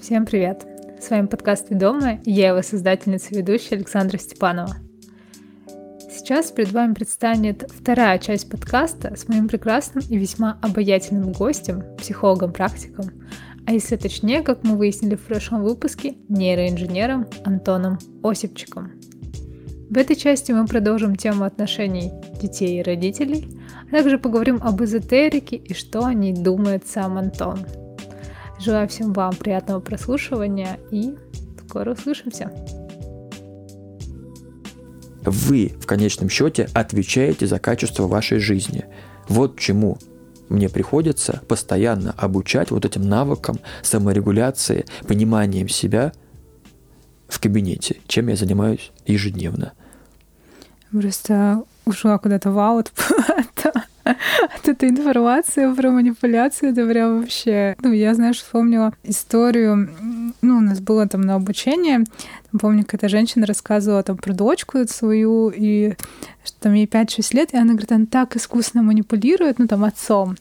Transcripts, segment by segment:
Всем привет! С вами подкаст «Ты дома» и я его создательница и ведущая Александра Степанова. Сейчас перед вами предстанет вторая часть подкаста с моим прекрасным и весьма обаятельным гостем, психологом-практиком, а если точнее, как мы выяснили в прошлом выпуске, нейроинженером Антоном Осипчиком. В этой части мы продолжим тему отношений детей и родителей, а также поговорим об эзотерике и что о ней думает сам Антон – Желаю всем вам приятного прослушивания и скоро услышимся. Вы в конечном счете отвечаете за качество вашей жизни. Вот чему мне приходится постоянно обучать вот этим навыкам саморегуляции, пониманием себя в кабинете, чем я занимаюсь ежедневно. Просто ушла куда-то в аут от этой информации про манипуляцию, это прям вообще... Ну, я, знаешь, вспомнила историю, ну, у нас было там на обучение, там, помню, какая-то женщина рассказывала там про дочку свою, и что там ей 5-6 лет, и она говорит, она так искусно манипулирует, ну, там, отцом,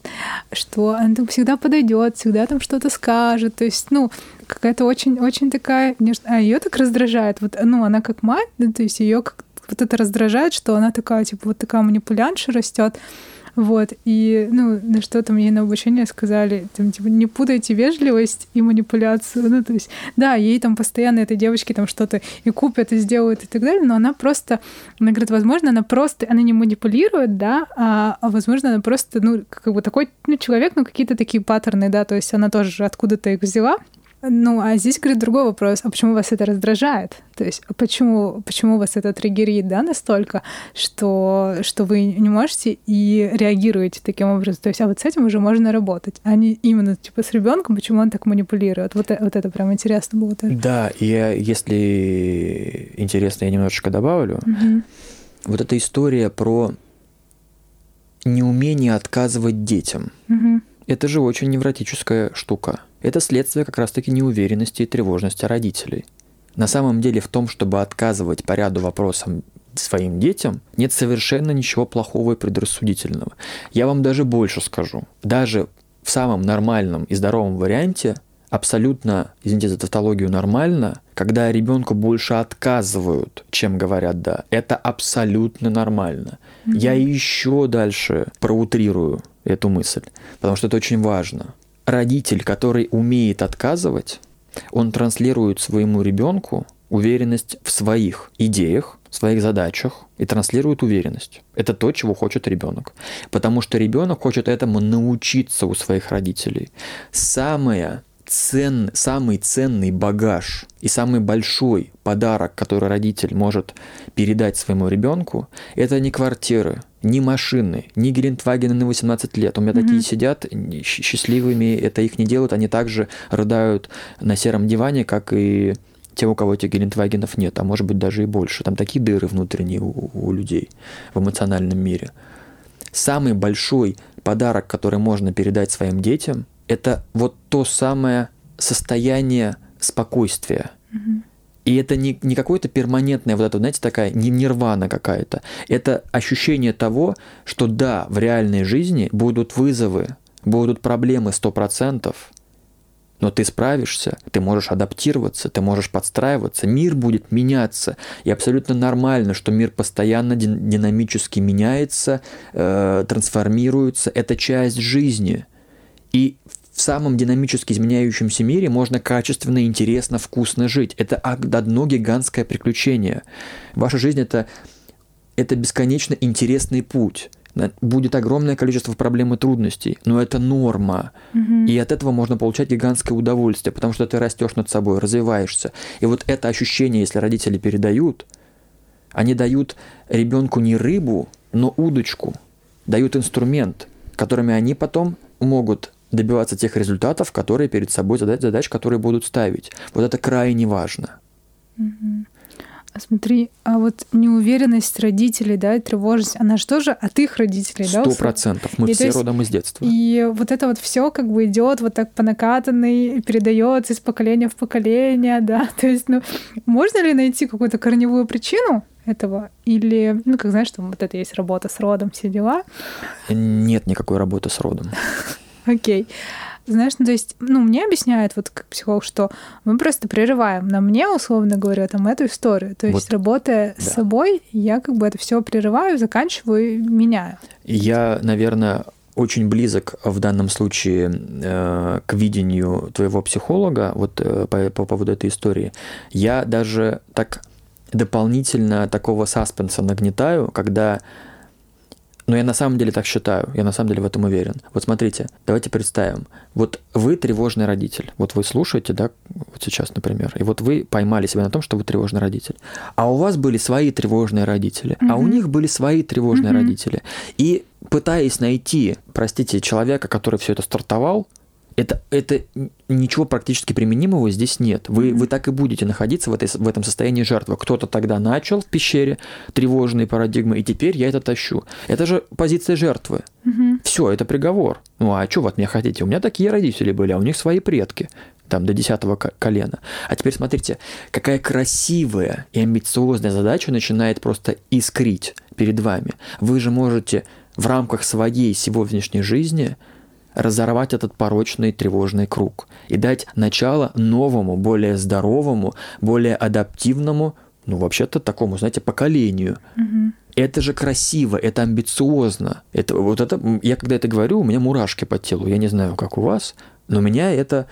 что она там всегда подойдет, всегда там что-то скажет, то есть, ну, какая-то очень-очень такая... А ее так раздражает. Вот, ну, она как мать, да, то есть ее как вот это раздражает, что она такая, типа, вот такая манипулянша растет. Вот, и, ну, на что там ей на обучение сказали, там, типа, не путайте вежливость и манипуляцию. Ну, то есть, да, ей там постоянно этой девочке там что-то и купят, и сделают, и так далее, но она просто, она говорит, возможно, она просто, она не манипулирует, да, а, а возможно, она просто, ну, как бы такой, ну, человек, ну, какие-то такие паттерны, да, то есть она тоже откуда-то их взяла, ну, а здесь, говорит, другой вопрос. А почему вас это раздражает? То есть, а почему, почему вас это триггерит, да, настолько, что, что вы не можете и реагируете таким образом? То есть, а вот с этим уже можно работать, а не именно, типа, с ребенком, почему он так манипулирует? Вот, вот это прям интересно было тоже. Да, и если интересно, я немножечко добавлю. Угу. Вот эта история про неумение отказывать детям. Угу. Это же очень невротическая штука. Это следствие как раз-таки неуверенности и тревожности родителей. На самом деле в том, чтобы отказывать по ряду вопросам своим детям, нет совершенно ничего плохого и предрассудительного. Я вам даже больше скажу. Даже в самом нормальном и здоровом варианте абсолютно, извините за тавтологию, нормально, когда ребенку больше отказывают, чем говорят да. Это абсолютно нормально. Mm-hmm. Я еще дальше проутрирую эту мысль, потому что это очень важно родитель, который умеет отказывать, он транслирует своему ребенку уверенность в своих идеях, своих задачах и транслирует уверенность. Это то, чего хочет ребенок. Потому что ребенок хочет этому научиться у своих родителей. Самое цен, самый ценный багаж и самый большой подарок, который родитель может передать своему ребенку, это не квартиры, ни машины, ни Гелендвагены на 18 лет. У меня mm-hmm. такие сидят счастливыми, это их не делают, они также рыдают на сером диване, как и те, у кого этих Гелендвагенов нет, а может быть даже и больше. Там такие дыры внутренние у, у людей в эмоциональном мире. Самый большой подарок, который можно передать своим детям, это вот то самое состояние спокойствия. И это не, не какое-то перманентное, вот это, знаете, такая не нирвана какая-то. Это ощущение того, что да, в реальной жизни будут вызовы, будут проблемы 100%, но ты справишься, ты можешь адаптироваться, ты можешь подстраиваться, мир будет меняться. И абсолютно нормально, что мир постоянно динамически меняется, э, трансформируется. Это часть жизни. И в самом динамически изменяющемся мире можно качественно, интересно, вкусно жить. Это одно гигантское приключение. Ваша жизнь это, это бесконечно интересный путь. Будет огромное количество проблем и трудностей, но это норма. Угу. И от этого можно получать гигантское удовольствие, потому что ты растешь над собой, развиваешься. И вот это ощущение, если родители передают, они дают ребенку не рыбу, но удочку, дают инструмент, которыми они потом могут добиваться тех результатов, которые перед собой задать, задач, которые будут ставить. Вот это крайне важно. А смотри, а вот неуверенность родителей, да, и тревожность, она же тоже от их родителей, да? Сто процентов. Мы и все есть, родом из детства. И вот это вот все как бы идет вот так по накатанной, передается из поколения в поколение, да. То есть, ну, можно ли найти какую-то корневую причину этого? Или, ну, как знаешь, там вот это есть работа с родом, все дела? Нет никакой работы с родом. Окей. знаешь, ну, то есть, ну, мне объясняют вот как психолог, что мы просто прерываем на мне, условно говоря, там эту историю. То есть, вот, работая да. с собой, я как бы это все прерываю, заканчиваю и меняю. Я, наверное, очень близок в данном случае э, к видению твоего психолога вот э, по, по поводу этой истории. Я даже так дополнительно такого саспенса нагнетаю, когда но я на самом деле так считаю, я на самом деле в этом уверен. Вот смотрите, давайте представим. Вот вы тревожный родитель. Вот вы слушаете, да, вот сейчас, например, и вот вы поймали себя на том, что вы тревожный родитель. А у вас были свои тревожные родители, mm-hmm. а у них были свои тревожные mm-hmm. родители. И пытаясь найти, простите, человека, который все это стартовал, это, это ничего практически применимого здесь нет. Вы, вы так и будете находиться в, этой, в этом состоянии жертвы. Кто-то тогда начал в пещере тревожные парадигмы, и теперь я это тащу. Это же позиция жертвы. Угу. Все, это приговор. Ну а что вы от меня хотите? У меня такие родители были, а у них свои предки там до десятого колена. А теперь смотрите, какая красивая и амбициозная задача начинает просто искрить перед вами. Вы же можете в рамках своей сегодняшней жизни – разорвать этот порочный тревожный круг и дать начало новому, более здоровому, более адаптивному, ну, вообще-то такому, знаете, поколению. Угу. Это же красиво, это амбициозно. Это, вот это, я когда это говорю, у меня мурашки по телу. Я не знаю, как у вас, но меня это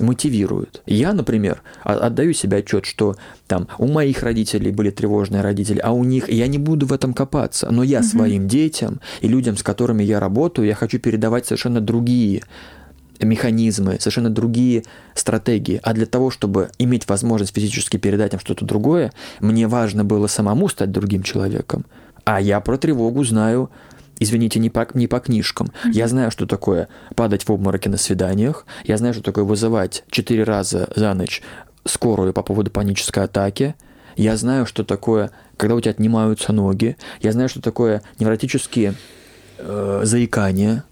мотивируют. Я, например, отдаю себе отчет, что там у моих родителей были тревожные родители, а у них я не буду в этом копаться, но я угу. своим детям и людям, с которыми я работаю, я хочу передавать совершенно другие механизмы, совершенно другие стратегии. А для того, чтобы иметь возможность физически передать им что-то другое, мне важно было самому стать другим человеком. А я про тревогу знаю извините, не по, не по книжкам. Mm-hmm. Я знаю, что такое падать в обмороке на свиданиях. Я знаю, что такое вызывать четыре раза за ночь скорую по поводу панической атаки. Я знаю, что такое, когда у тебя отнимаются ноги. Я знаю, что такое невротические э, заикания.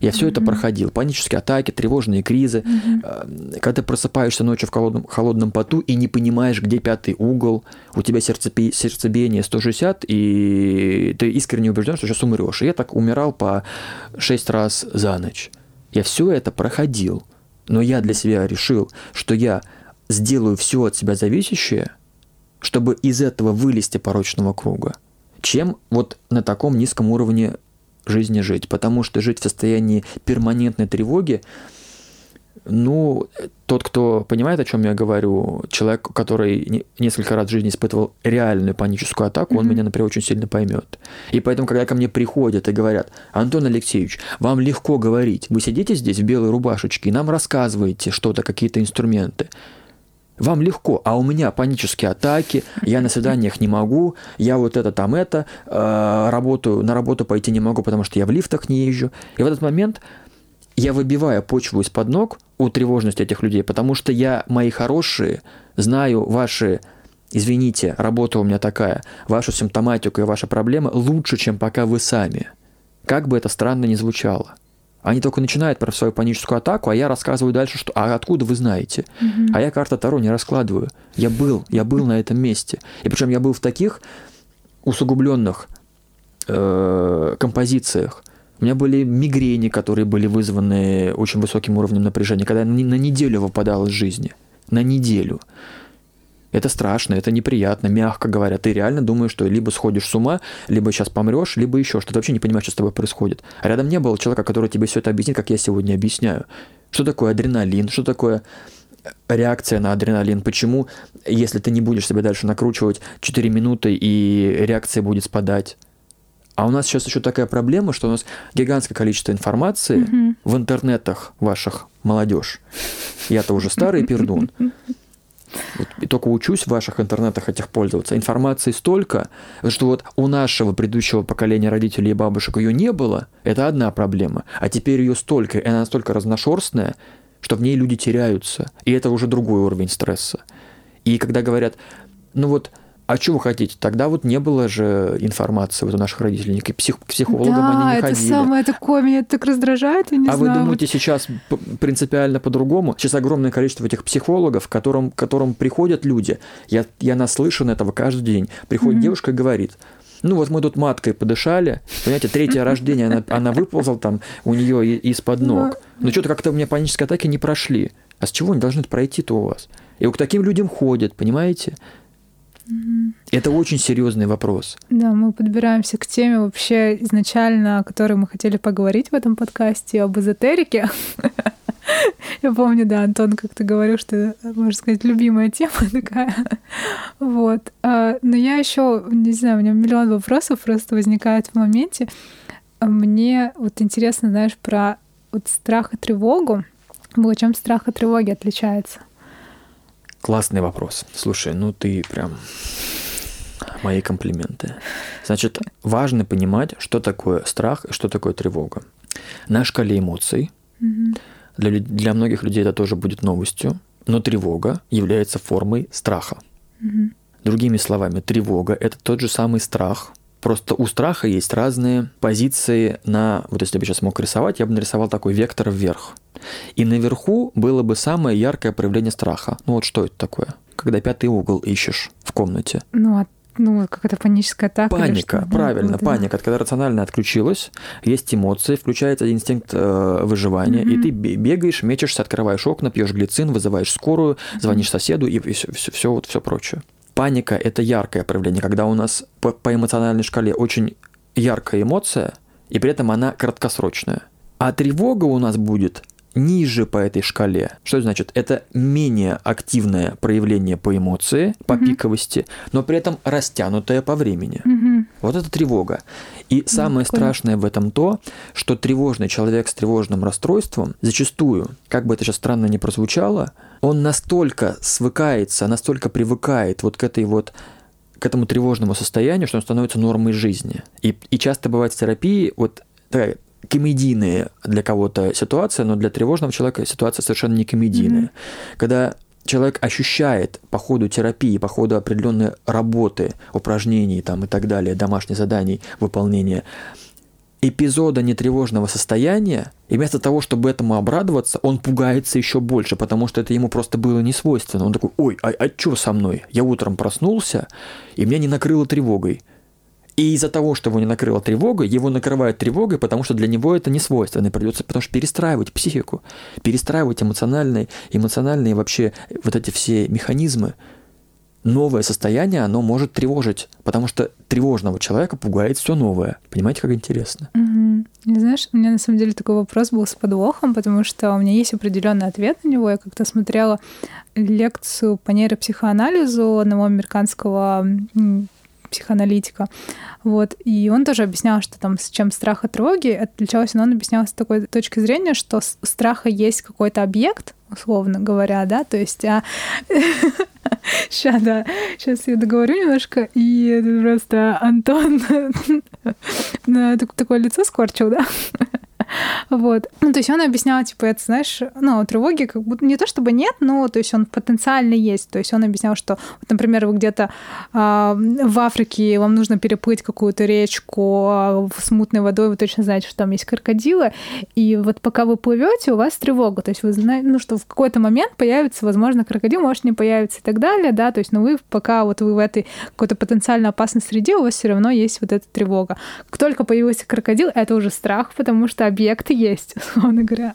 Я все mm-hmm. это проходил. Панические атаки, тревожные кризы. Mm-hmm. Когда ты просыпаешься ночью в холодном, холодном поту и не понимаешь, где пятый угол, у тебя сердцепи, сердцебиение 160, и ты искренне убежден, что сейчас умрешь. И я так умирал по 6 раз за ночь. Я все это проходил. Но я для себя решил, что я сделаю все от себя зависящее, чтобы из этого вылезти порочного круга, чем вот на таком низком уровне жизни жить. Потому что жить в состоянии перманентной тревоги, ну, тот, кто понимает, о чем я говорю, человек, который несколько раз в жизни испытывал реальную паническую атаку, mm-hmm. он меня, например, очень сильно поймет. И поэтому, когда ко мне приходят и говорят, Антон Алексеевич, вам легко говорить, вы сидите здесь в белой рубашечке и нам рассказываете что-то, какие-то инструменты. Вам легко, а у меня панические атаки, я на свиданиях не могу, я вот это там это, э, работаю, на работу пойти не могу, потому что я в лифтах не езжу. И в этот момент я выбиваю почву из-под ног у тревожности этих людей, потому что я, мои хорошие, знаю ваши, извините, работа у меня такая, вашу симптоматику и ваши проблемы лучше, чем пока вы сами. Как бы это странно ни звучало. Они только начинают про свою паническую атаку, а я рассказываю дальше, что «а откуда вы знаете?» mm А я карта Таро не раскладываю. Я был, я был на этом месте. И причем я был в таких усугубленных э, композициях. У меня были мигрени, которые были вызваны очень высоким уровнем напряжения, когда я на неделю выпадал из жизни. На неделю. Это страшно, это неприятно, мягко говоря. Ты реально думаешь, что либо сходишь с ума, либо сейчас помрешь, либо еще что-то. Ты вообще не понимаешь, что с тобой происходит. А рядом не было человека, который тебе все это объяснит, как я сегодня объясняю. Что такое адреналин, что такое э, реакция на адреналин, почему, если ты не будешь себя дальше накручивать 4 минуты и реакция будет спадать. А у нас сейчас еще такая проблема, что у нас гигантское количество информации mm-hmm. в интернетах ваших молодежь. Я-то уже старый пердун. Вот, и только учусь в ваших интернетах этих пользоваться. Информации столько, что вот у нашего предыдущего поколения родителей и бабушек ее не было, это одна проблема. А теперь ее столько, и она настолько разношерстная, что в ней люди теряются. И это уже другой уровень стресса. И когда говорят, ну вот а что вы хотите? Тогда вот не было же информации вот у наших родителей, к, псих, к психологам да, они не это ходили. самое такое меня так раздражает, я не а знаю. А вы думаете, сейчас принципиально по-другому? Сейчас огромное количество этих психологов, к которым, к которым приходят люди. Я, я наслышан этого каждый день. Приходит mm-hmm. девушка и говорит, Ну вот мы тут маткой подышали, понимаете, третье рождение, она, она выползла там у нее из-под ног. Но что-то как-то у меня панические атаки не прошли. А с чего они должны пройти-то у вас? И к таким людям ходят, понимаете? Это очень серьезный вопрос. Да, мы подбираемся к теме вообще изначально, о которой мы хотели поговорить в этом подкасте, об эзотерике. Я помню, да, Антон как-то говорил, что, можно сказать, любимая тема такая. Вот. А, но я еще, не знаю, у меня миллион вопросов просто возникает в моменте. Мне вот интересно, знаешь, про вот страх и тревогу. Чем страх и тревоги отличается? Классный вопрос. Слушай, ну ты прям мои комплименты. Значит, важно понимать, что такое страх и что такое тревога. На шкале эмоций для, для многих людей это тоже будет новостью, но тревога является формой страха. Другими словами, тревога – это тот же самый страх, Просто у страха есть разные позиции на... Вот если бы я сейчас мог рисовать, я бы нарисовал такой вектор вверх. И наверху было бы самое яркое проявление страха. Ну вот что это такое? Когда пятый угол ищешь в комнате. Ну, а ну, какая-то паническая атака. Паника, правильно, да, паника. Это когда рационально отключилась, есть эмоции, включается инстинкт э, выживания, mm-hmm. и ты бегаешь, мечешься, открываешь окна, пьешь глицин, вызываешь скорую, звонишь соседу и все, все, все, вот, все прочее. Паника – это яркое проявление, когда у нас по, по эмоциональной шкале очень яркая эмоция, и при этом она краткосрочная. А тревога у нас будет ниже по этой шкале. Что это значит? Это менее активное проявление по эмоции, по mm-hmm. пиковости, но при этом растянутое по времени. Mm-hmm. Вот это тревога. И самое mm-hmm. страшное в этом то, что тревожный человек с тревожным расстройством зачастую, как бы это сейчас странно не прозвучало, он настолько свыкается, настолько привыкает вот к этой вот к этому тревожному состоянию, что он становится нормой жизни. И, и часто бывает в терапии вот такая комедийная для кого-то ситуация, но для тревожного человека ситуация совершенно не комедийная. Mm-hmm. Когда человек ощущает по ходу терапии, по ходу определенной работы, упражнений там, и так далее, домашних заданий, выполнения, эпизода нетревожного состояния, и вместо того, чтобы этому обрадоваться, он пугается еще больше, потому что это ему просто было не свойственно. Он такой, ой, а, а что со мной? Я утром проснулся, и меня не накрыло тревогой. И из-за того, что его не накрыла тревога, его накрывает тревогой, потому что для него это не свойственно. Придется потому что перестраивать психику, перестраивать эмоциональные, эмоциональные вообще вот эти все механизмы. Новое состояние, оно может тревожить, потому что тревожного человека пугает все новое. Понимаете, как интересно? Угу. Знаешь, у меня на самом деле такой вопрос был с подвохом, потому что у меня есть определенный ответ на него. Я как-то смотрела лекцию по нейропсихоанализу одного американского психоаналитика. Вот. И он тоже объяснял, что там с чем страх и тревоги отличалось, но он объяснял с такой точки зрения, что у страха есть какой-то объект, условно говоря, да, то есть а... Сейчас, да, сейчас я договорю немножко, и просто Антон такое лицо скорчил, да, Вот. Ну, то есть он объяснял, типа, это, знаешь, ну, тревоги как будто не то чтобы нет, но, то есть он потенциально есть. То есть он объяснял, что, вот, например, вы где-то э, в Африке, вам нужно переплыть какую-то речку э, с мутной водой, вы точно знаете, что там есть крокодилы, и вот пока вы плывете, у вас тревога. То есть вы знаете, ну, что в какой-то момент появится, возможно, крокодил, может не появится и так далее, да, то есть, но вы пока вот вы в этой какой-то потенциально опасной среде, у вас все равно есть вот эта тревога. Как только появился крокодил, это уже страх, потому что объект есть, условно говоря.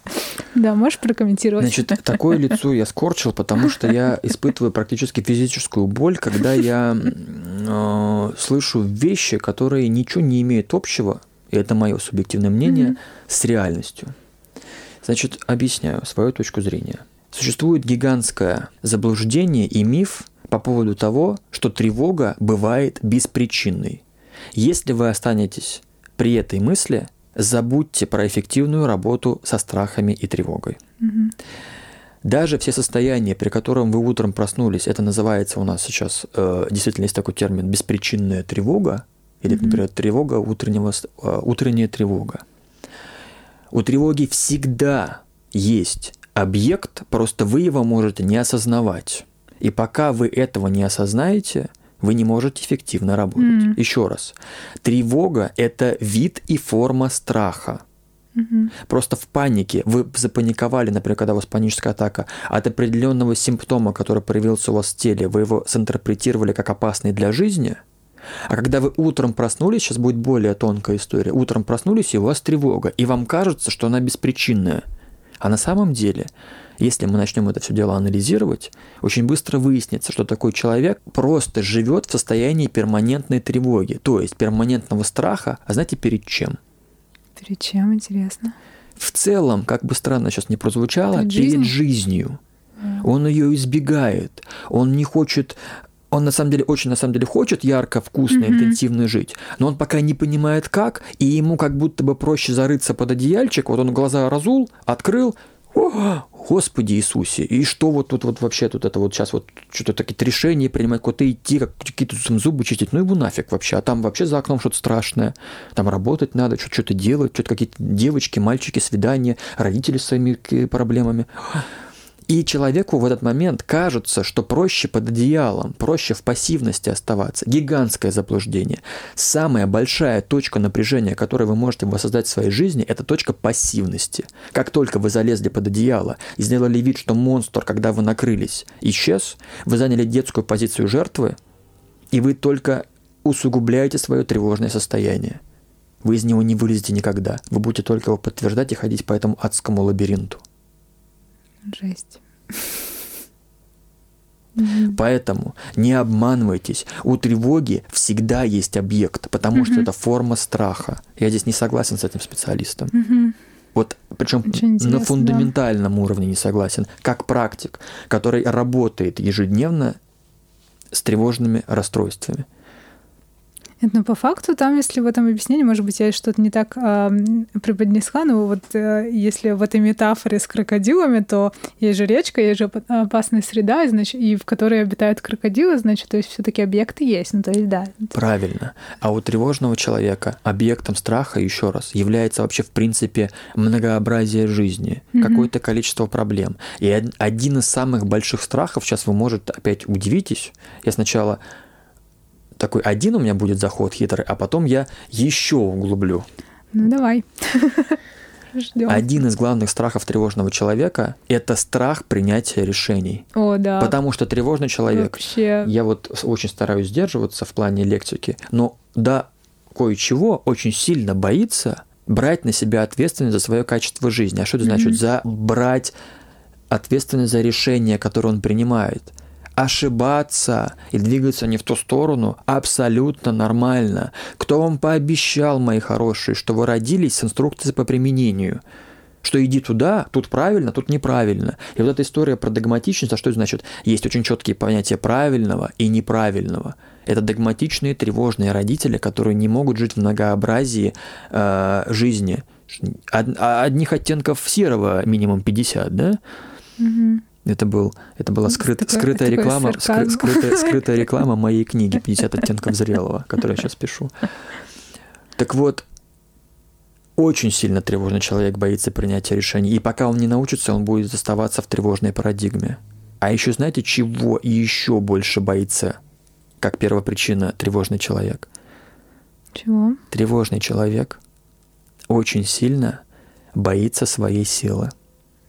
Да, можешь прокомментировать? Значит, такое лицо я скорчил, потому что я испытываю практически физическую боль, когда я э, слышу вещи, которые ничего не имеют общего, и это мое субъективное мнение, mm-hmm. с реальностью. Значит, объясняю свою точку зрения. Существует гигантское заблуждение и миф по поводу того, что тревога бывает беспричинной. Если вы останетесь при этой мысли, забудьте про эффективную работу со страхами и тревогой. Угу. Даже все состояния, при котором вы утром проснулись, это называется у нас сейчас, э, действительно есть такой термин, беспричинная тревога, или, mm например, тревога утреннего, э, утренняя тревога. У тревоги всегда есть объект, просто вы его можете не осознавать. И пока вы этого не осознаете, вы не можете эффективно работать. Mm. Еще раз, тревога – это вид и форма страха. Mm-hmm. Просто в панике вы запаниковали, например, когда у вас паническая атака, от определенного симптома, который проявился у вас в теле, вы его синтерпретировали как опасный для жизни, А когда вы утром проснулись, сейчас будет более тонкая история, утром проснулись, и у вас тревога, и вам кажется, что она беспричинная. А на самом деле, если мы начнем это все дело анализировать, очень быстро выяснится, что такой человек просто живет в состоянии перманентной тревоги, то есть перманентного страха, а знаете, перед чем? Перед чем, интересно? В целом, как бы странно сейчас не прозвучало, перед, перед жизнью. Он ее избегает, он не хочет он на самом деле очень на самом деле хочет ярко, вкусно, mm-hmm. интенсивно жить, но он пока не понимает как, и ему как будто бы проще зарыться под одеяльчик. Вот он глаза разул, открыл, о, Господи Иисусе, и что вот тут вот вообще тут это вот сейчас вот что-то такие решения принимать, куда-то идти, как какие-то там зубы чистить, ну его нафиг вообще, а там вообще за окном что-то страшное, там работать надо, что-то делать, что-то какие-то девочки, мальчики, свидания, родители с своими проблемами. И человеку в этот момент кажется, что проще под одеялом, проще в пассивности оставаться. Гигантское заблуждение. Самая большая точка напряжения, которую вы можете воссоздать в своей жизни, это точка пассивности. Как только вы залезли под одеяло и сделали вид, что монстр, когда вы накрылись, исчез, вы заняли детскую позицию жертвы, и вы только усугубляете свое тревожное состояние. Вы из него не вылезете никогда. Вы будете только его подтверждать и ходить по этому адскому лабиринту. Жесть. Поэтому не обманывайтесь. У тревоги всегда есть объект, потому что это форма страха. Я здесь не согласен с этим специалистом. Вот причем на фундаментальном да. уровне не согласен, как практик, который работает ежедневно с тревожными расстройствами. Нет, ну по факту там, если в этом объяснении, может быть, я что-то не так э, преподнесла, но вот э, если в этой метафоре с крокодилами, то есть же речка, есть же опасная среда, и, значит, и в которой обитают крокодилы, значит, то есть все таки объекты есть, ну то есть да. Правильно. А у тревожного человека объектом страха, еще раз, является вообще в принципе многообразие жизни, mm-hmm. какое-то количество проблем. И один из самых больших страхов, сейчас вы, может, опять удивитесь, я сначала такой один у меня будет заход хитрый, а потом я еще углублю. Ну давай. Ждем. Один из главных страхов тревожного человека – это страх принятия решений. О, да. Потому что тревожный человек, Вообще... я вот очень стараюсь сдерживаться в плане лексики, но да, кое-чего очень сильно боится брать на себя ответственность за свое качество жизни. А что это mm-hmm. значит? За брать ответственность за решение, которое он принимает ошибаться и двигаться не в ту сторону абсолютно нормально. Кто вам пообещал, мои хорошие, что вы родились с инструкцией по применению? Что иди туда, тут правильно, тут неправильно. И вот эта история про догматичность, а что это значит? Есть очень четкие понятия правильного и неправильного. Это догматичные, тревожные родители, которые не могут жить в многообразии э, жизни. Одних оттенков серого минимум 50, да? Угу. Это, был, это была скрыт, такой, скрытая, реклама, скры, скрытая, скрытая реклама моей книги «50 оттенков зрелого», которую я сейчас пишу. Так вот, очень сильно тревожный человек боится принятия решений. И пока он не научится, он будет оставаться в тревожной парадигме. А еще знаете, чего еще больше боится, как первопричина тревожный человек? Чего? Тревожный человек очень сильно боится своей силы.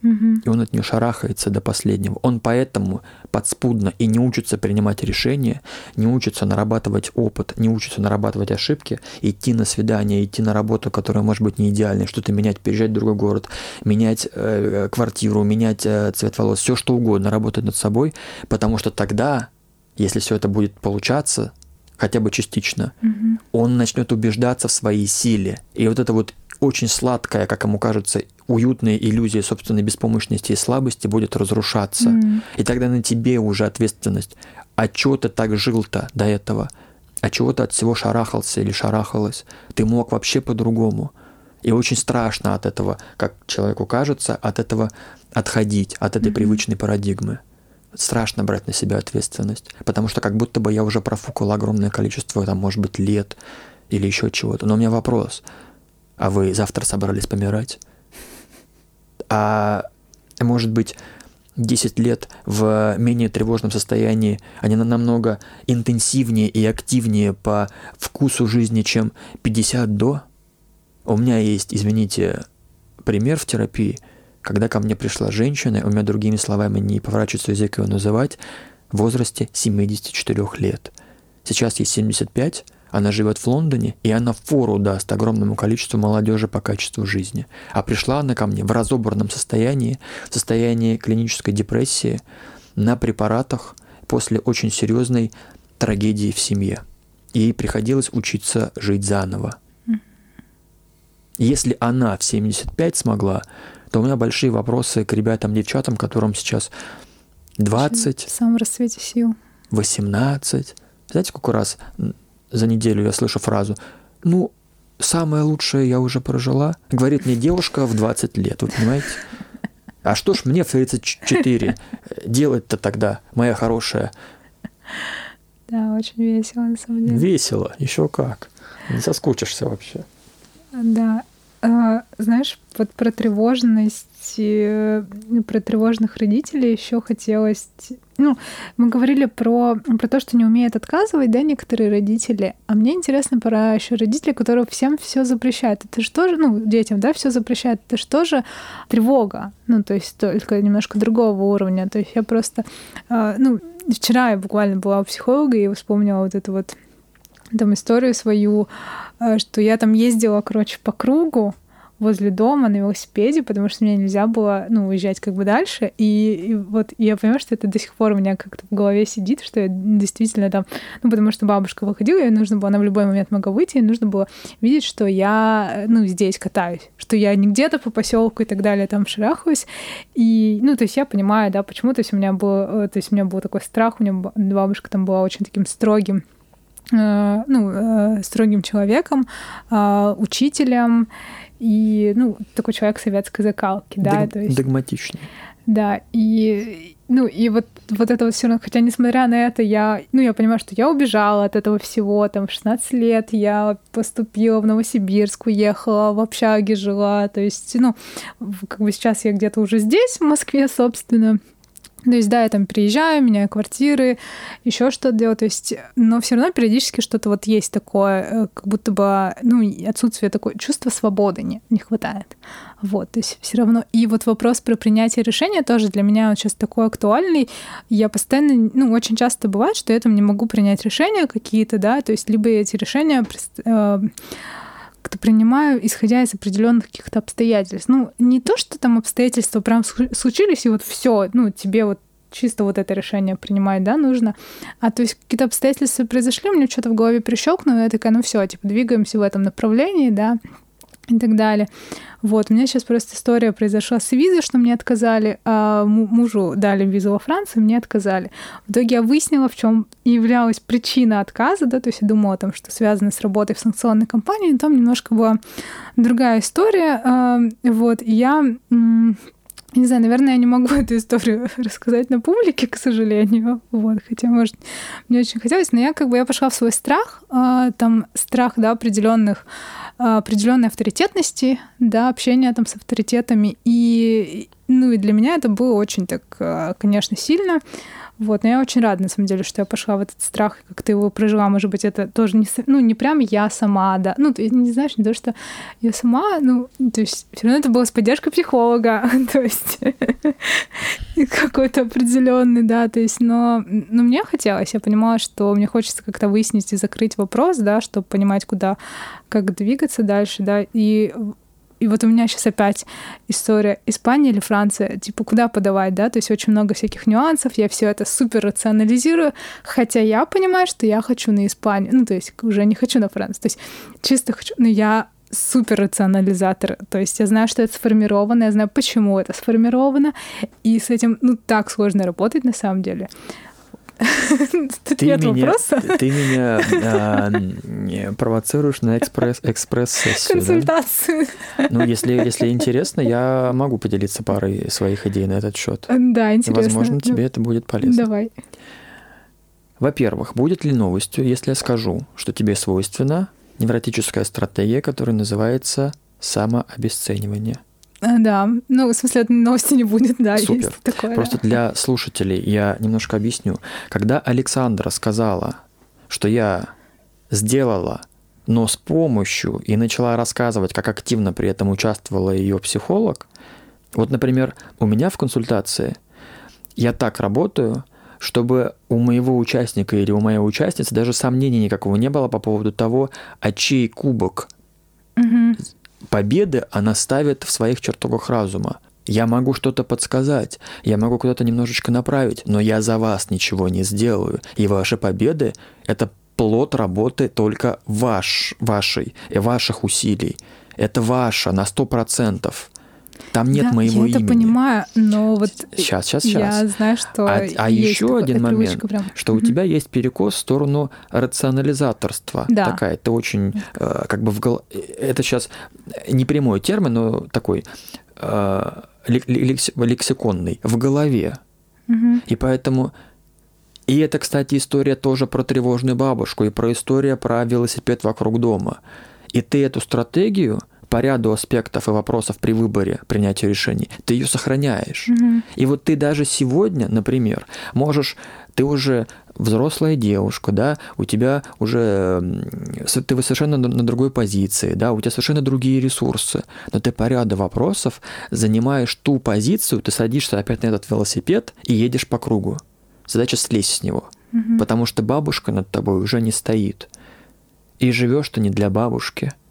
И он от нее шарахается до последнего. Он поэтому подспудно и не учится принимать решения, не учится нарабатывать опыт, не учится нарабатывать ошибки, идти на свидание, идти на работу, которая может быть не идеальной, что-то менять, переезжать в другой город, менять э, квартиру, менять э, цвет волос, все что угодно, работать над собой, потому что тогда, если все это будет получаться, хотя бы частично, угу. он начнет убеждаться в своей силе. И вот это вот очень сладкая, как ему кажется, уютная иллюзия собственной беспомощности и слабости будет разрушаться. Mm. И тогда на тебе уже ответственность. А чего ты так жил-то до этого? А чего ты от всего шарахался или шарахалась? Ты мог вообще по-другому. И очень страшно от этого, как человеку кажется, от этого отходить, от этой mm-hmm. привычной парадигмы. Страшно брать на себя ответственность, потому что как будто бы я уже профукал огромное количество, там, может быть, лет или еще чего-то. Но у меня вопрос – а вы завтра собрались помирать, а может быть 10 лет в менее тревожном состоянии, они намного интенсивнее и активнее по вкусу жизни, чем 50 до. У меня есть, извините, пример в терапии, когда ко мне пришла женщина, у меня другими словами не поворачивается язык его называть, в возрасте 74 лет. Сейчас ей 75, она живет в Лондоне, и она фору даст огромному количеству молодежи по качеству жизни. А пришла она ко мне в разобранном состоянии, в состоянии клинической депрессии, на препаратах после очень серьезной трагедии в семье. Ей приходилось учиться жить заново. Если она в 75 смогла, то у меня большие вопросы к ребятам, девчатам, которым сейчас 20. В самом расцвете сил. 18. Знаете, сколько раз за неделю я слышу фразу «Ну, самое лучшее я уже прожила», говорит мне девушка в 20 лет, вы понимаете? А что ж мне в 34 делать-то тогда, моя хорошая? Да, очень весело, на самом деле. Весело, еще как. Не соскучишься вообще. Да. А, знаешь, вот про тревожность, э, про тревожных родителей еще хотелось... Ну, мы говорили про, про то, что не умеют отказывать, да, некоторые родители. А мне интересно про еще родителей, которые всем все запрещают. Это же тоже, ну, детям, да, все запрещают. Это же тоже тревога. Ну, то есть только немножко другого уровня. То есть я просто... А, ну, вчера я буквально была у психолога и вспомнила вот эту вот там историю свою, э, что я там ездила, короче, по кругу возле дома на велосипеде, потому что мне нельзя было, ну, уезжать как бы дальше. И, и вот я понимаю, что это до сих пор у меня как-то в голове сидит, что я действительно там, ну, потому что бабушка выходила, и нужно было, она в любой момент могла выйти, и нужно было видеть, что я, ну, здесь катаюсь, что я не где-то по поселку и так далее там шарахаюсь. И, ну, то есть я понимаю, да, почему, то есть у меня был, э, то есть у меня был такой страх, у меня бабушка там была очень таким строгим Э, ну, э, строгим человеком, э, учителем и, ну, такой человек советской закалки, да, Дог- то есть... Догматичный. Да, и, ну, и вот, вот это вот все равно, хотя несмотря на это, я, ну, я понимаю, что я убежала от этого всего, там, в 16 лет я поступила в Новосибирск, уехала, в общаге жила, то есть, ну, как бы сейчас я где-то уже здесь, в Москве, собственно, то есть, да, я там приезжаю, меняю квартиры, еще что-то делаю, то есть, но все равно периодически что-то вот есть такое, э, как будто бы, ну, отсутствие такое чувства свободы не, не хватает. Вот, то есть все равно. И вот вопрос про принятие решения тоже для меня он сейчас такой актуальный. Я постоянно, ну, очень часто бывает, что я там не могу принять решения какие-то, да, то есть либо эти решения э, как-то принимаю, исходя из определенных каких-то обстоятельств. Ну, не то, что там обстоятельства прям случились, и вот все, ну, тебе вот чисто вот это решение принимать, да, нужно. А то есть какие-то обстоятельства произошли, у меня что-то в голове прищелкнуло, и я такая, ну все, типа, двигаемся в этом направлении, да, и так далее. Вот, у меня сейчас просто история произошла с визой, что мне отказали, а мужу дали визу во Франции, мне отказали. В итоге я выяснила, в чем являлась причина отказа, да, то есть я думала там, что связано с работой в санкционной компании, но там немножко была другая история, а, вот, и я не знаю, наверное, я не могу эту историю рассказать на публике, к сожалению. Вот, хотя, может, мне очень хотелось, но я как бы я пошла в свой страх, а, там страх, да, определенных определенной авторитетности, да, общения там с авторитетами. И, ну, и для меня это было очень так, а, конечно, сильно. Вот, но я очень рада, на самом деле, что я пошла в этот страх, как ты его прожила. Может быть, это тоже не, ну, не прям я сама, да. Ну, ты не знаешь, не то, что я сама, ну, то есть все равно это было с поддержкой психолога, то есть какой-то определенный, да, то есть, но, но мне хотелось, я понимала, что мне хочется как-то выяснить и закрыть вопрос, да, чтобы понимать, куда, как двигаться дальше, да, и и вот у меня сейчас опять история Испания или Франция, типа куда подавать, да, то есть очень много всяких нюансов, я все это супер рационализирую, хотя я понимаю, что я хочу на Испанию, ну, то есть уже не хочу на Францию, то есть чисто хочу, но я супер рационализатор. То есть я знаю, что это сформировано, я знаю, почему это сформировано, и с этим, ну, так сложно работать на самом деле. Тут ты нет меня, вопроса. Ты меня а, провоцируешь на экспресс, экспресс-сессию. Консультацию. Да? Ну, если, если интересно, я могу поделиться парой своих идей на этот счет. Да, интересно. Возможно, тебе это будет полезно. Давай. Во-первых, будет ли новостью, если я скажу, что тебе свойственна невротическая стратегия, которая называется самообесценивание? Да, ну, в смысле, новости не будет, да, Супер. есть такое. Просто да. для слушателей я немножко объясню. Когда Александра сказала, что я сделала, но с помощью, и начала рассказывать, как активно при этом участвовала ее психолог, вот, например, у меня в консультации я так работаю, чтобы у моего участника или у моей участницы даже сомнений никакого не было по поводу того, а чей кубок угу. Победы она ставит в своих чертогах разума. Я могу что-то подсказать, я могу куда-то немножечко направить, но я за вас ничего не сделаю. И ваши победы — это плод работы только ваш, вашей, и ваших усилий. Это ваше на сто процентов. Там нет да, моего я имени. Я это понимаю, но вот сейчас, сейчас, сейчас. Я знаю, что а, а еще один момент, прям. что mm-hmm. у тебя есть перекос в сторону рационализаторства. Да. Такая, это очень э, как бы в гол... это сейчас не прямой термин, но такой э, лексиконный в голове. Mm-hmm. И поэтому и это, кстати, история тоже про тревожную бабушку и про история про велосипед вокруг дома. И ты эту стратегию по ряду аспектов и вопросов при выборе, принятия решений, ты ее сохраняешь. Mm-hmm. И вот ты даже сегодня, например, можешь, ты уже взрослая девушка, да, у тебя уже ты совершенно на другой позиции, да, у тебя совершенно другие ресурсы, но ты по ряду вопросов занимаешь ту позицию, ты садишься опять на этот велосипед и едешь по кругу. Задача слезть с него, угу. потому что бабушка над тобой уже не стоит. И живешь ты не для бабушки –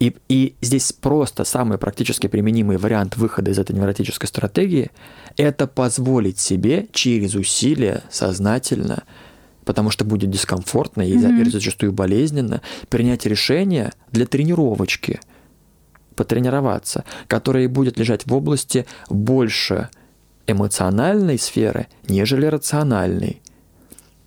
и, и здесь просто самый практически применимый вариант выхода из этой невротической стратегии – это позволить себе через усилия сознательно, потому что будет дискомфортно и, mm-hmm. и зачастую болезненно, принять решение для тренировочки, потренироваться, которое будет лежать в области больше эмоциональной сферы, нежели рациональной.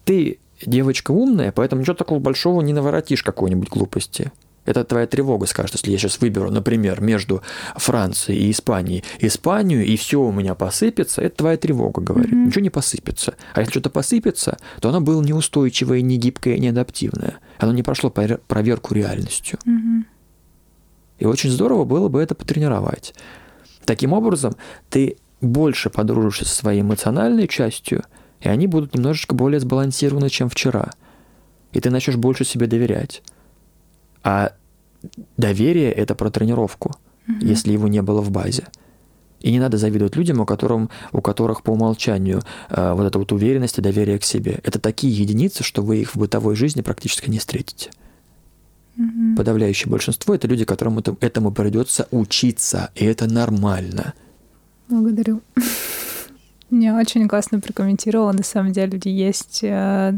Ты девочка умная, поэтому ничего такого большого не наворотишь какой-нибудь глупости – это твоя тревога скажет, если я сейчас выберу, например, между Францией и Испанией, Испанию, и все у меня посыпется, это твоя тревога говорит. Mm-hmm. Ничего не посыпется. А если что-то посыпется, то оно было неустойчивое, не гибкое, не адаптивное. Оно не прошло проверку реальностью. Mm-hmm. И очень здорово было бы это потренировать. Таким образом, ты больше подружишься со своей эмоциональной частью, и они будут немножечко более сбалансированы, чем вчера. И ты начнешь больше себе доверять. А доверие — это про тренировку, угу. если его не было в базе. И не надо завидовать людям, у, которым, у которых по умолчанию э, вот эта вот уверенность и доверие к себе. Это такие единицы, что вы их в бытовой жизни практически не встретите. Угу. Подавляющее большинство это люди, которым это, этому придется учиться, и это нормально. Благодарю. Не очень классно прокомментировала. На самом деле есть э,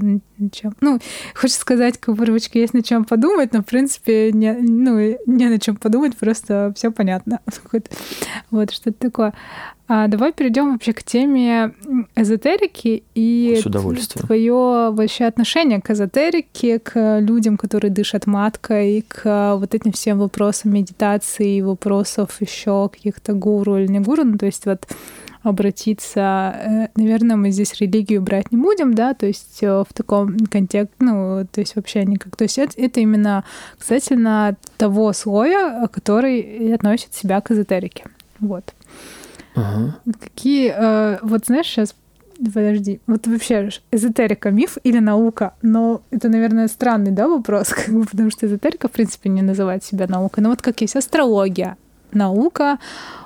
чем. Ну, хочется сказать, кавырвочка есть на чем подумать, но в принципе не, ну, не на чем подумать, просто все понятно. вот что-то такое. А давай перейдем вообще к теме эзотерики и твое вообще отношение к эзотерике, к людям, которые дышат маткой, к вот этим всем вопросам медитации, вопросов еще каких-то гуру или не гуру. Ну, то есть вот обратиться. Э, наверное, мы здесь религию брать не будем, да, то есть э, в таком контексте, ну, то есть вообще никак. То есть это, это именно касательно того слоя, который относит себя к эзотерике. Вот. Ага. Какие, э, вот знаешь, сейчас Подожди, вот вообще эзотерика миф или наука? Но это, наверное, странный, да, вопрос, как бы, потому что эзотерика, в принципе, не называет себя наукой. Но вот как есть астрология, наука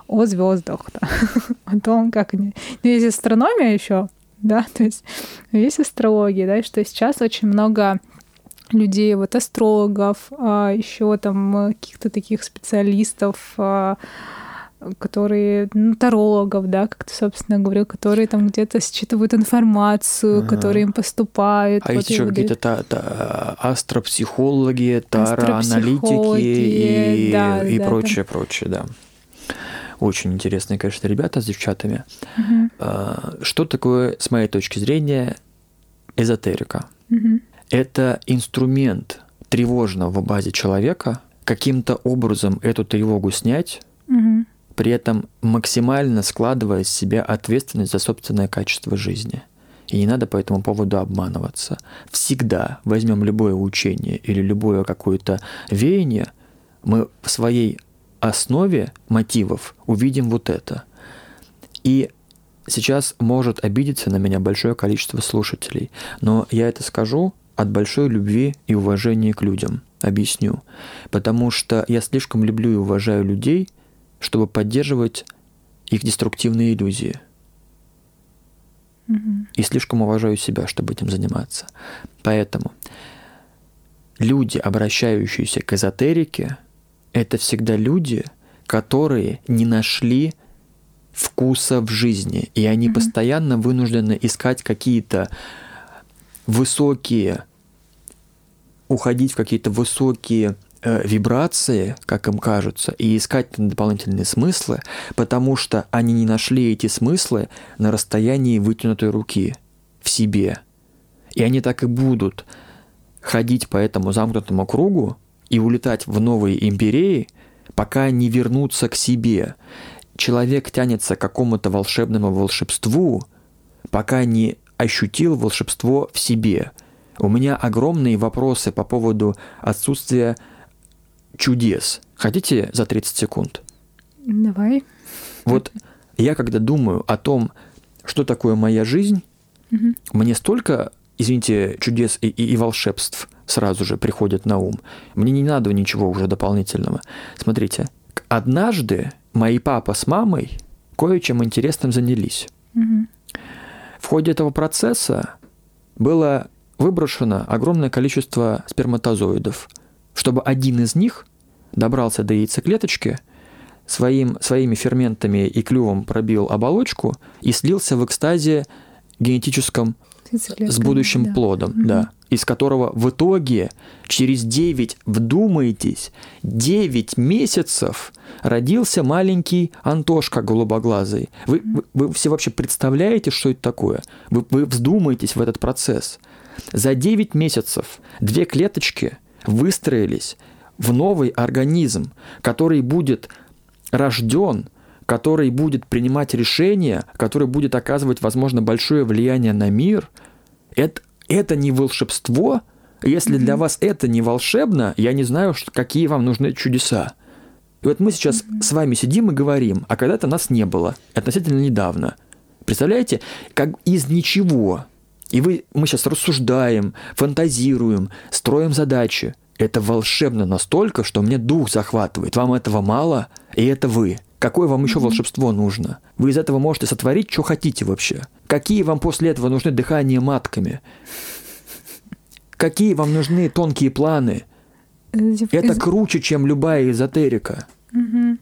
о звездах, да, о том, как они... Ну, есть астрономия еще, да, то есть есть астрология, да, что сейчас очень много людей, вот астрологов, а еще там каких-то таких специалистов, а, которые, ну, тарологов, да, как ты, собственно, говорил, которые там где-то считывают информацию, ага. которые им поступают. А вот есть еще какие-то та, та, астропсихологи, тароаналитики и, да, и да, прочее, да. прочее, да. Очень интересные, конечно, ребята с девчатами. Угу. Что такое, с моей точки зрения, эзотерика? Угу. Это инструмент тревожного в базе человека, каким-то образом эту тревогу снять, угу. При этом максимально складывая из себя ответственность за собственное качество жизни. И не надо по этому поводу обманываться. Всегда возьмем любое учение или любое какое-то веяние, мы в своей основе мотивов увидим вот это. И сейчас может обидеться на меня большое количество слушателей, но я это скажу от большой любви и уважения к людям. Объясню. Потому что я слишком люблю и уважаю людей, чтобы поддерживать их деструктивные иллюзии. И слишком уважаю себя, чтобы этим заниматься. Поэтому люди, обращающиеся к эзотерике, это всегда люди, которые не нашли вкуса в жизни, и они mm-hmm. постоянно вынуждены искать какие-то высокие, уходить в какие-то высокие вибрации, как им кажется, и искать дополнительные смыслы, потому что они не нашли эти смыслы на расстоянии вытянутой руки в себе. И они так и будут ходить по этому замкнутому кругу и улетать в новые империи, пока не вернутся к себе. Человек тянется к какому-то волшебному волшебству, пока не ощутил волшебство в себе. У меня огромные вопросы по поводу отсутствия чудес. Хотите за 30 секунд? Давай. Вот я когда думаю о том, что такое моя жизнь, угу. мне столько, извините, чудес и, и, и волшебств сразу же приходят на ум. Мне не надо ничего уже дополнительного. Смотрите, однажды мои папа с мамой кое-чем интересным занялись. Угу. В ходе этого процесса было выброшено огромное количество сперматозоидов, чтобы один из них добрался до яйцеклеточки, своим, своими ферментами и клювом пробил оболочку и слился в экстазе генетическом с будущим да. плодом, угу. да, из которого в итоге через 9, вдумайтесь, 9 месяцев родился маленький Антошка голубоглазый. Вы, вы, вы все вообще представляете, что это такое? Вы, вы вздумаетесь в этот процесс. За 9 месяцев две клеточки выстроились в новый организм, который будет рожден, который будет принимать решения, который будет оказывать, возможно, большое влияние на мир, это, это не волшебство. Если mm-hmm. для вас это не волшебно, я не знаю, какие вам нужны чудеса. И вот мы сейчас mm-hmm. с вами сидим и говорим, а когда-то нас не было, относительно недавно. Представляете, как из ничего. И вы, мы сейчас рассуждаем, фантазируем, строим задачи. Это волшебно настолько, что мне дух захватывает. Вам этого мало, и это вы. Какое вам еще волшебство нужно? Вы из этого можете сотворить, что хотите вообще. Какие вам после этого нужны дыхания матками? Какие вам нужны тонкие планы? Это круче, чем любая эзотерика. Угу.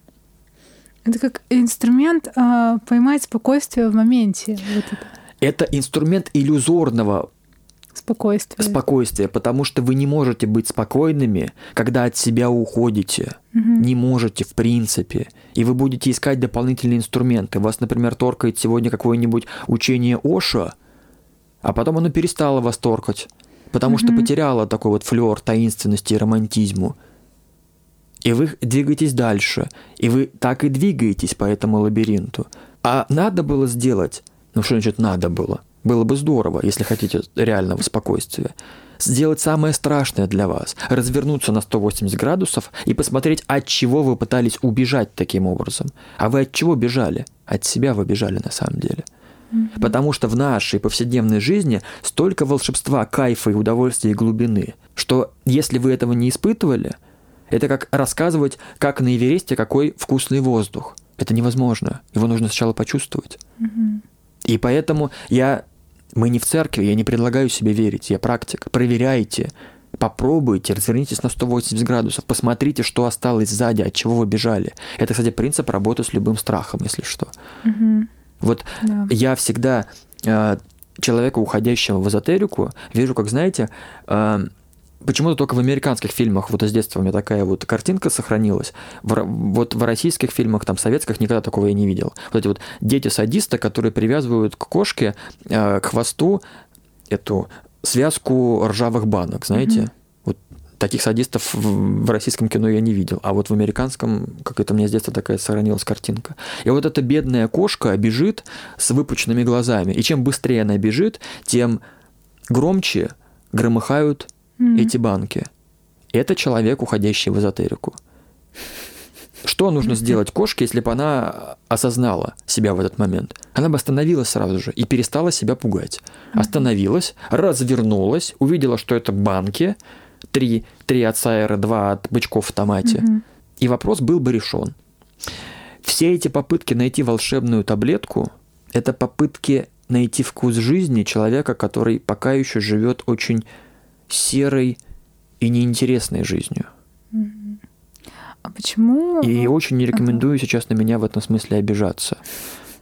Это как инструмент а, поймать спокойствие в моменте. Вот это. это инструмент иллюзорного Спокойствие. Спокойствие, потому что вы не можете быть спокойными, когда от себя уходите. Угу. Не можете, в принципе. И вы будете искать дополнительные инструменты. Вас, например, торкает сегодня какое-нибудь учение Оша, а потом оно перестало вас торкать, потому угу. что потеряло такой вот флер таинственности и романтизму. И вы двигаетесь дальше, и вы так и двигаетесь по этому лабиринту. А надо было сделать, ну что значит надо было? Было бы здорово, если хотите реального спокойствия. Сделать самое страшное для вас, развернуться на 180 градусов и посмотреть, от чего вы пытались убежать таким образом. А вы от чего бежали? От себя вы бежали на самом деле. Mm-hmm. Потому что в нашей повседневной жизни столько волшебства, кайфа и удовольствия и глубины, что если вы этого не испытывали, это как рассказывать, как на Эвересте какой вкусный воздух. Это невозможно. Его нужно сначала почувствовать. Mm-hmm. И поэтому я мы не в церкви, я не предлагаю себе верить, я практик. Проверяйте, попробуйте, развернитесь на 180 градусов, посмотрите, что осталось сзади, от чего вы бежали. Это, кстати, принцип работы с любым страхом, если что. Угу. Вот да. я всегда э, человека, уходящего в эзотерику, вижу, как, знаете, э, Почему-то только в американских фильмах, вот из детства у меня такая вот картинка сохранилась. В, вот в российских фильмах, там, советских, никогда такого я не видел. Вот эти вот дети-садисты, которые привязывают к кошке, э, к хвосту эту связку ржавых банок, знаете? Mm-hmm. Вот таких садистов в, в российском кино я не видел. А вот в американском, как это у меня с детства такая сохранилась картинка. И вот эта бедная кошка бежит с выпученными глазами. И чем быстрее она бежит, тем громче громыхают mm-hmm. эти банки. Это человек, уходящий в эзотерику. Что нужно сделать кошке, если бы она осознала себя в этот момент? Она бы остановилась сразу же и перестала себя пугать. Остановилась, развернулась, увидела, что это банки, три, три от сайера, два от бычков в томате. И вопрос был бы решен. Все эти попытки найти волшебную таблетку – это попытки найти вкус жизни человека, который пока еще живет очень серой и неинтересной жизнью. А почему? И очень не рекомендую ага. сейчас на меня в этом смысле обижаться.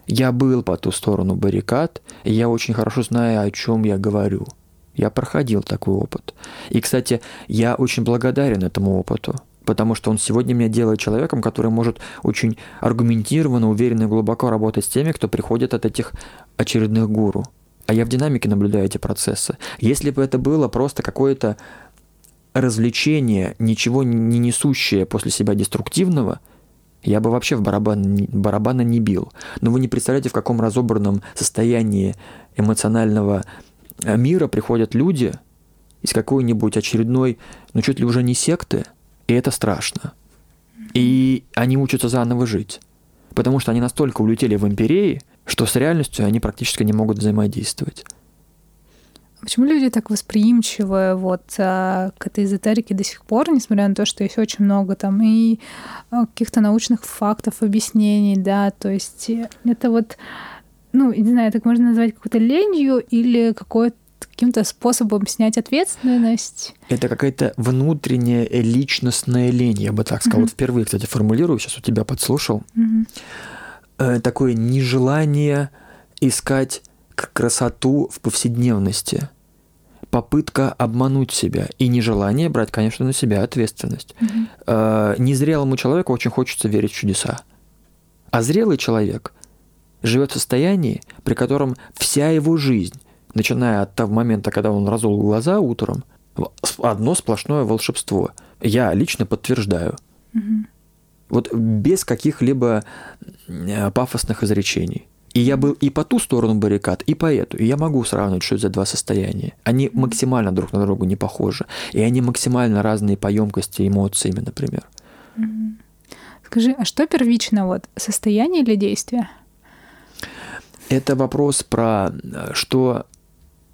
Я был по ту сторону баррикад, и я очень хорошо знаю, о чем я говорю. Я проходил такой опыт. И, кстати, я очень благодарен этому опыту, потому что он сегодня меня делает человеком, который может очень аргументированно, уверенно и глубоко работать с теми, кто приходит от этих очередных гуру. А я в динамике наблюдаю эти процессы. Если бы это было просто какое-то развлечение, ничего не несущее после себя деструктивного, я бы вообще в барабан, барабана не бил. Но вы не представляете, в каком разобранном состоянии эмоционального э, мира приходят люди из какой-нибудь очередной, ну чуть ли уже не секты, и это страшно. И они учатся заново жить. Потому что они настолько улетели в империи, что с реальностью они практически не могут взаимодействовать. Почему люди так восприимчивы вот а, к этой эзотерике до сих пор, несмотря на то, что есть очень много там и а, каких-то научных фактов, объяснений, да, то есть э, это вот, ну, не знаю, так можно назвать какой-то ленью или какой-то каким-то способом снять ответственность. Это какая-то внутренняя личностная лень, я бы так сказал. Mm-hmm. Вот впервые, кстати, формулирую, сейчас у тебя подслушал. Mm-hmm. Такое нежелание искать красоту в повседневности попытка обмануть себя и нежелание брать, конечно, на себя ответственность. Mm-hmm. Незрелому человеку очень хочется верить в чудеса. А зрелый человек живет в состоянии, при котором вся его жизнь, начиная от того момента, когда он разул глаза утром, одно сплошное волшебство. Я лично подтверждаю. Mm-hmm. Вот без каких-либо э, пафосных изречений. И я был и по ту сторону баррикад, и по эту. И я могу сравнивать, что это за два состояния. Они максимально друг на друга не похожи. И они максимально разные по емкости эмоциями, например. Скажи, а что первично, вот состояние или действие? Это вопрос про э, что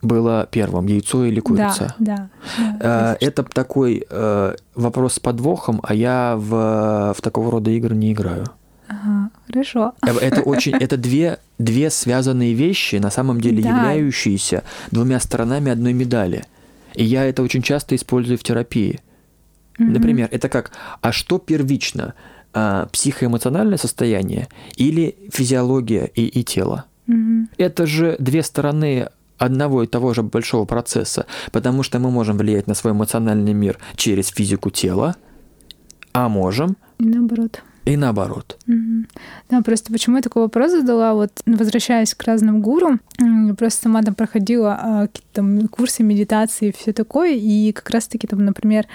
было первым, яйцо или курица? Да, да. да э, это такой э, вопрос с подвохом, а я в, в такого рода игры не играю. Ага, хорошо. Э, это очень, это две, две связанные вещи, на самом деле да. являющиеся двумя сторонами одной медали. И я это очень часто использую в терапии. Mm-hmm. Например, это как, а что первично, психоэмоциональное состояние или физиология и, и тело? Mm-hmm. Это же две стороны одного и того же большого процесса, потому что мы можем влиять на свой эмоциональный мир через физику тела, а можем... И наоборот и наоборот. Угу. Да, просто почему я такой вопрос задала, вот возвращаясь к разным гуру, я просто сама там проходила а, какие-то там курсы медитации и все такое, и как раз-таки там, например,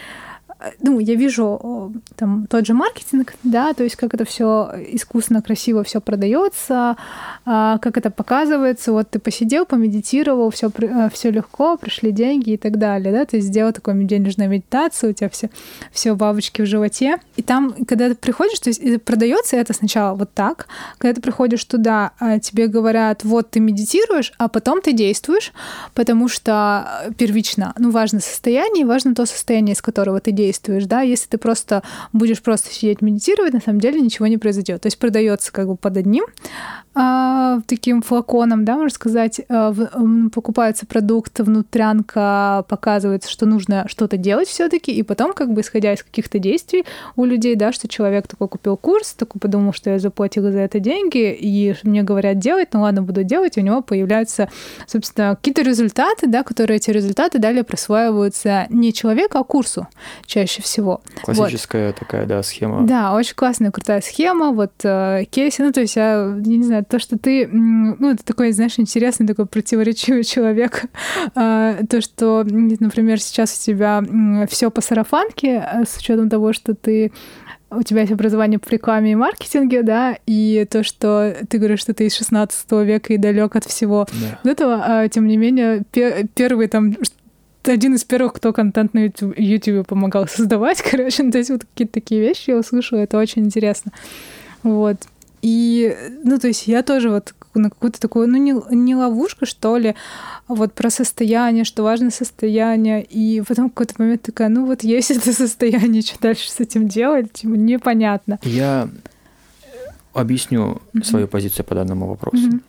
ну, я вижу там тот же маркетинг, да, то есть как это все искусно, красиво все продается, а, как это показывается. Вот ты посидел, помедитировал, все, все легко, пришли деньги и так далее, да, ты сделал такую денежную медитацию, у тебя все, все бабочки в животе. И там, когда ты приходишь, то есть продается это сначала вот так, когда ты приходишь туда, а тебе говорят, вот ты медитируешь, а потом ты действуешь, потому что первично, ну, важно состояние, важно то состояние, из которого ты действуешь действуешь, да, если ты просто будешь просто сидеть медитировать, на самом деле ничего не произойдет. То есть продается как бы под одним а, таким флаконом, да, можно сказать, а, в, покупается продукт, внутрянка показывается, что нужно что-то делать все-таки, и потом, как бы исходя из каких-то действий у людей, да, что человек такой купил курс, такой подумал, что я заплатил за это деньги, и мне говорят делать, ну ладно, буду делать, и у него появляются, собственно, какие-то результаты, да, которые эти результаты далее присваиваются не человеку, а курсу чаще всего. Классическая вот. такая, да, схема. Да, очень классная, крутая схема, вот э, кейси, ну, то есть я, я не знаю, то, что ты, ну, это такой, знаешь, интересный, такой противоречивый человек. А, то, что, например, сейчас у тебя все по сарафанке, а, с учетом того, что ты у тебя есть образование по рекламе и маркетинге, да, и то, что ты говоришь, что ты из 16 века и далек от всего да. этого, а, тем не менее, первый там один из первых, кто контент на YouTube помогал создавать, короче, ну, то есть вот какие-то такие вещи я услышала, это очень интересно. Вот. И, ну, то есть я тоже вот на какую-то такую, ну, не, не ловушку, что ли, а вот про состояние, что важно состояние. И потом в какой-то момент такая, ну, вот есть это состояние, что дальше с этим делать, типа, непонятно. Я объясню mm-hmm. свою позицию по данному вопросу. Mm-hmm.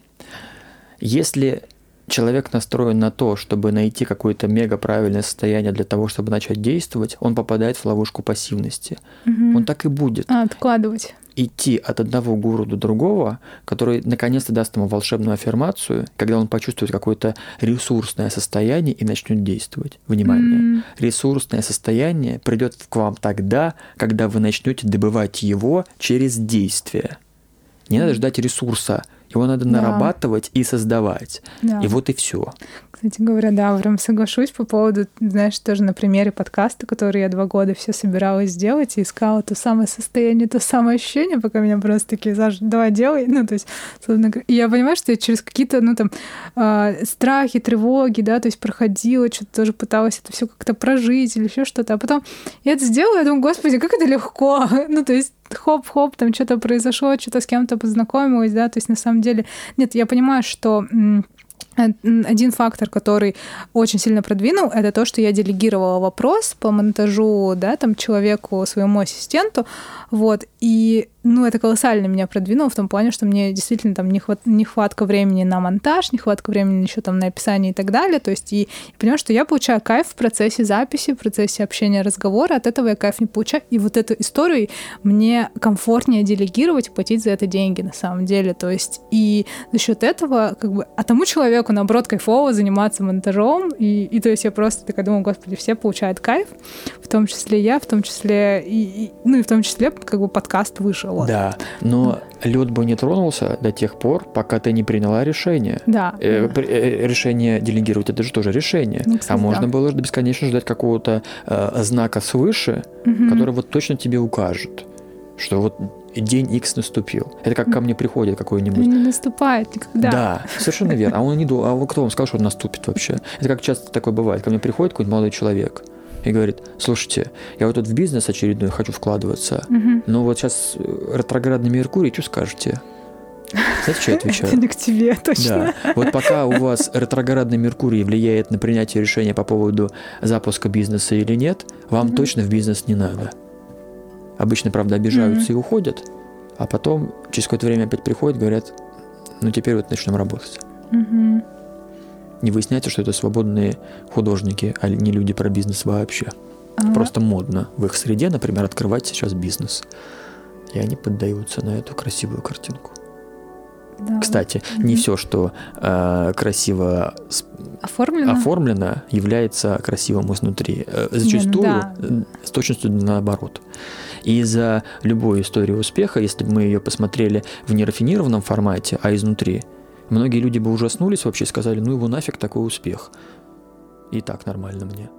Если человек настроен на то, чтобы найти какое-то мега правильное состояние для того, чтобы начать действовать, он попадает в ловушку пассивности. Угу. Он так и будет. А, откладывать. Идти от одного гуру до другого, который наконец-то даст ему волшебную аффирмацию, когда он почувствует какое-то ресурсное состояние и начнет действовать. Внимание. Mm. Ресурсное состояние придет к вам тогда, когда вы начнете добывать его через действие. Не надо ждать ресурса, его надо да. нарабатывать и создавать. Да. И вот и все. Кстати говоря, да, прям соглашусь по поводу, знаешь, тоже на примере подкаста, который я два года все собиралась сделать и искала то самое состояние, то самое ощущение, пока меня просто такие, Саша, давай делай. Ну, то есть, и я понимаю, что я через какие-то, ну, там, э, страхи, тревоги, да, то есть проходила, что-то тоже пыталась это все как-то прожить или еще что-то. А потом я это сделала, я думаю, господи, как это легко. ну, то есть хоп-хоп, там что-то произошло, что-то с кем-то познакомилась, да, то есть на самом деле, нет, я понимаю, что один фактор, который очень сильно продвинул, это то, что я делегировала вопрос по монтажу, да, там человеку, своему ассистенту, вот, и ну, это колоссально меня продвинуло в том плане, что мне действительно там нехват, нехватка времени на монтаж, нехватка времени еще там на описание и так далее. То есть и я понимаю, что я получаю кайф в процессе записи, в процессе общения, разговора, от этого я кайф не получаю. И вот эту историю мне комфортнее делегировать и платить за это деньги на самом деле. То есть и за счет этого как бы, а тому человеку, наоборот, кайфово заниматься монтажом. И, и то есть я просто такая думаю, господи, все получают кайф, в том числе я, в том числе и, и ну и в том числе как бы подкаст вышел. Вот. Да, но лед бы не тронулся до тех пор, пока ты не приняла решение. Да. Э, э, решение делегировать это же тоже решение. Ну, кстати, а можно да. было бесконечно ждать какого-то э, знака свыше, угу. который вот точно тебе укажет, что вот день X наступил. Это как ко мне приходит какой-нибудь. Он не наступает никогда. Да, совершенно верно. А он не думал, а кто вам сказал, что он наступит вообще? Это как часто такое бывает. Ко мне приходит какой-нибудь молодой человек и говорит, слушайте, я вот тут в бизнес очередной хочу вкладываться, угу. но вот сейчас ретроградный Меркурий, что скажете? Знаете, что я отвечаю? Это не к тебе, точно. Да. Вот пока у вас ретроградный Меркурий влияет на принятие решения по поводу запуска бизнеса или нет, вам mm точно в бизнес не надо. Обычно, правда, обижаются mm и уходят, а потом через какое-то время опять приходят, говорят, ну теперь вот начнем работать. mm не выясняется, что это свободные художники, а не люди про бизнес вообще. Ага. Просто модно в их среде, например, открывать сейчас бизнес. И они поддаются на эту красивую картинку. Да. Кстати, mm не все, что э, красиво оформлено? оформлено, является красивым изнутри. Э, зачастую не, ну да. с точностью наоборот. И за любой историю успеха, если бы мы ее посмотрели в нерафинированном формате, а изнутри, Многие люди бы ужаснулись вообще сказали, ну его нафиг такой успех. И так нормально мне.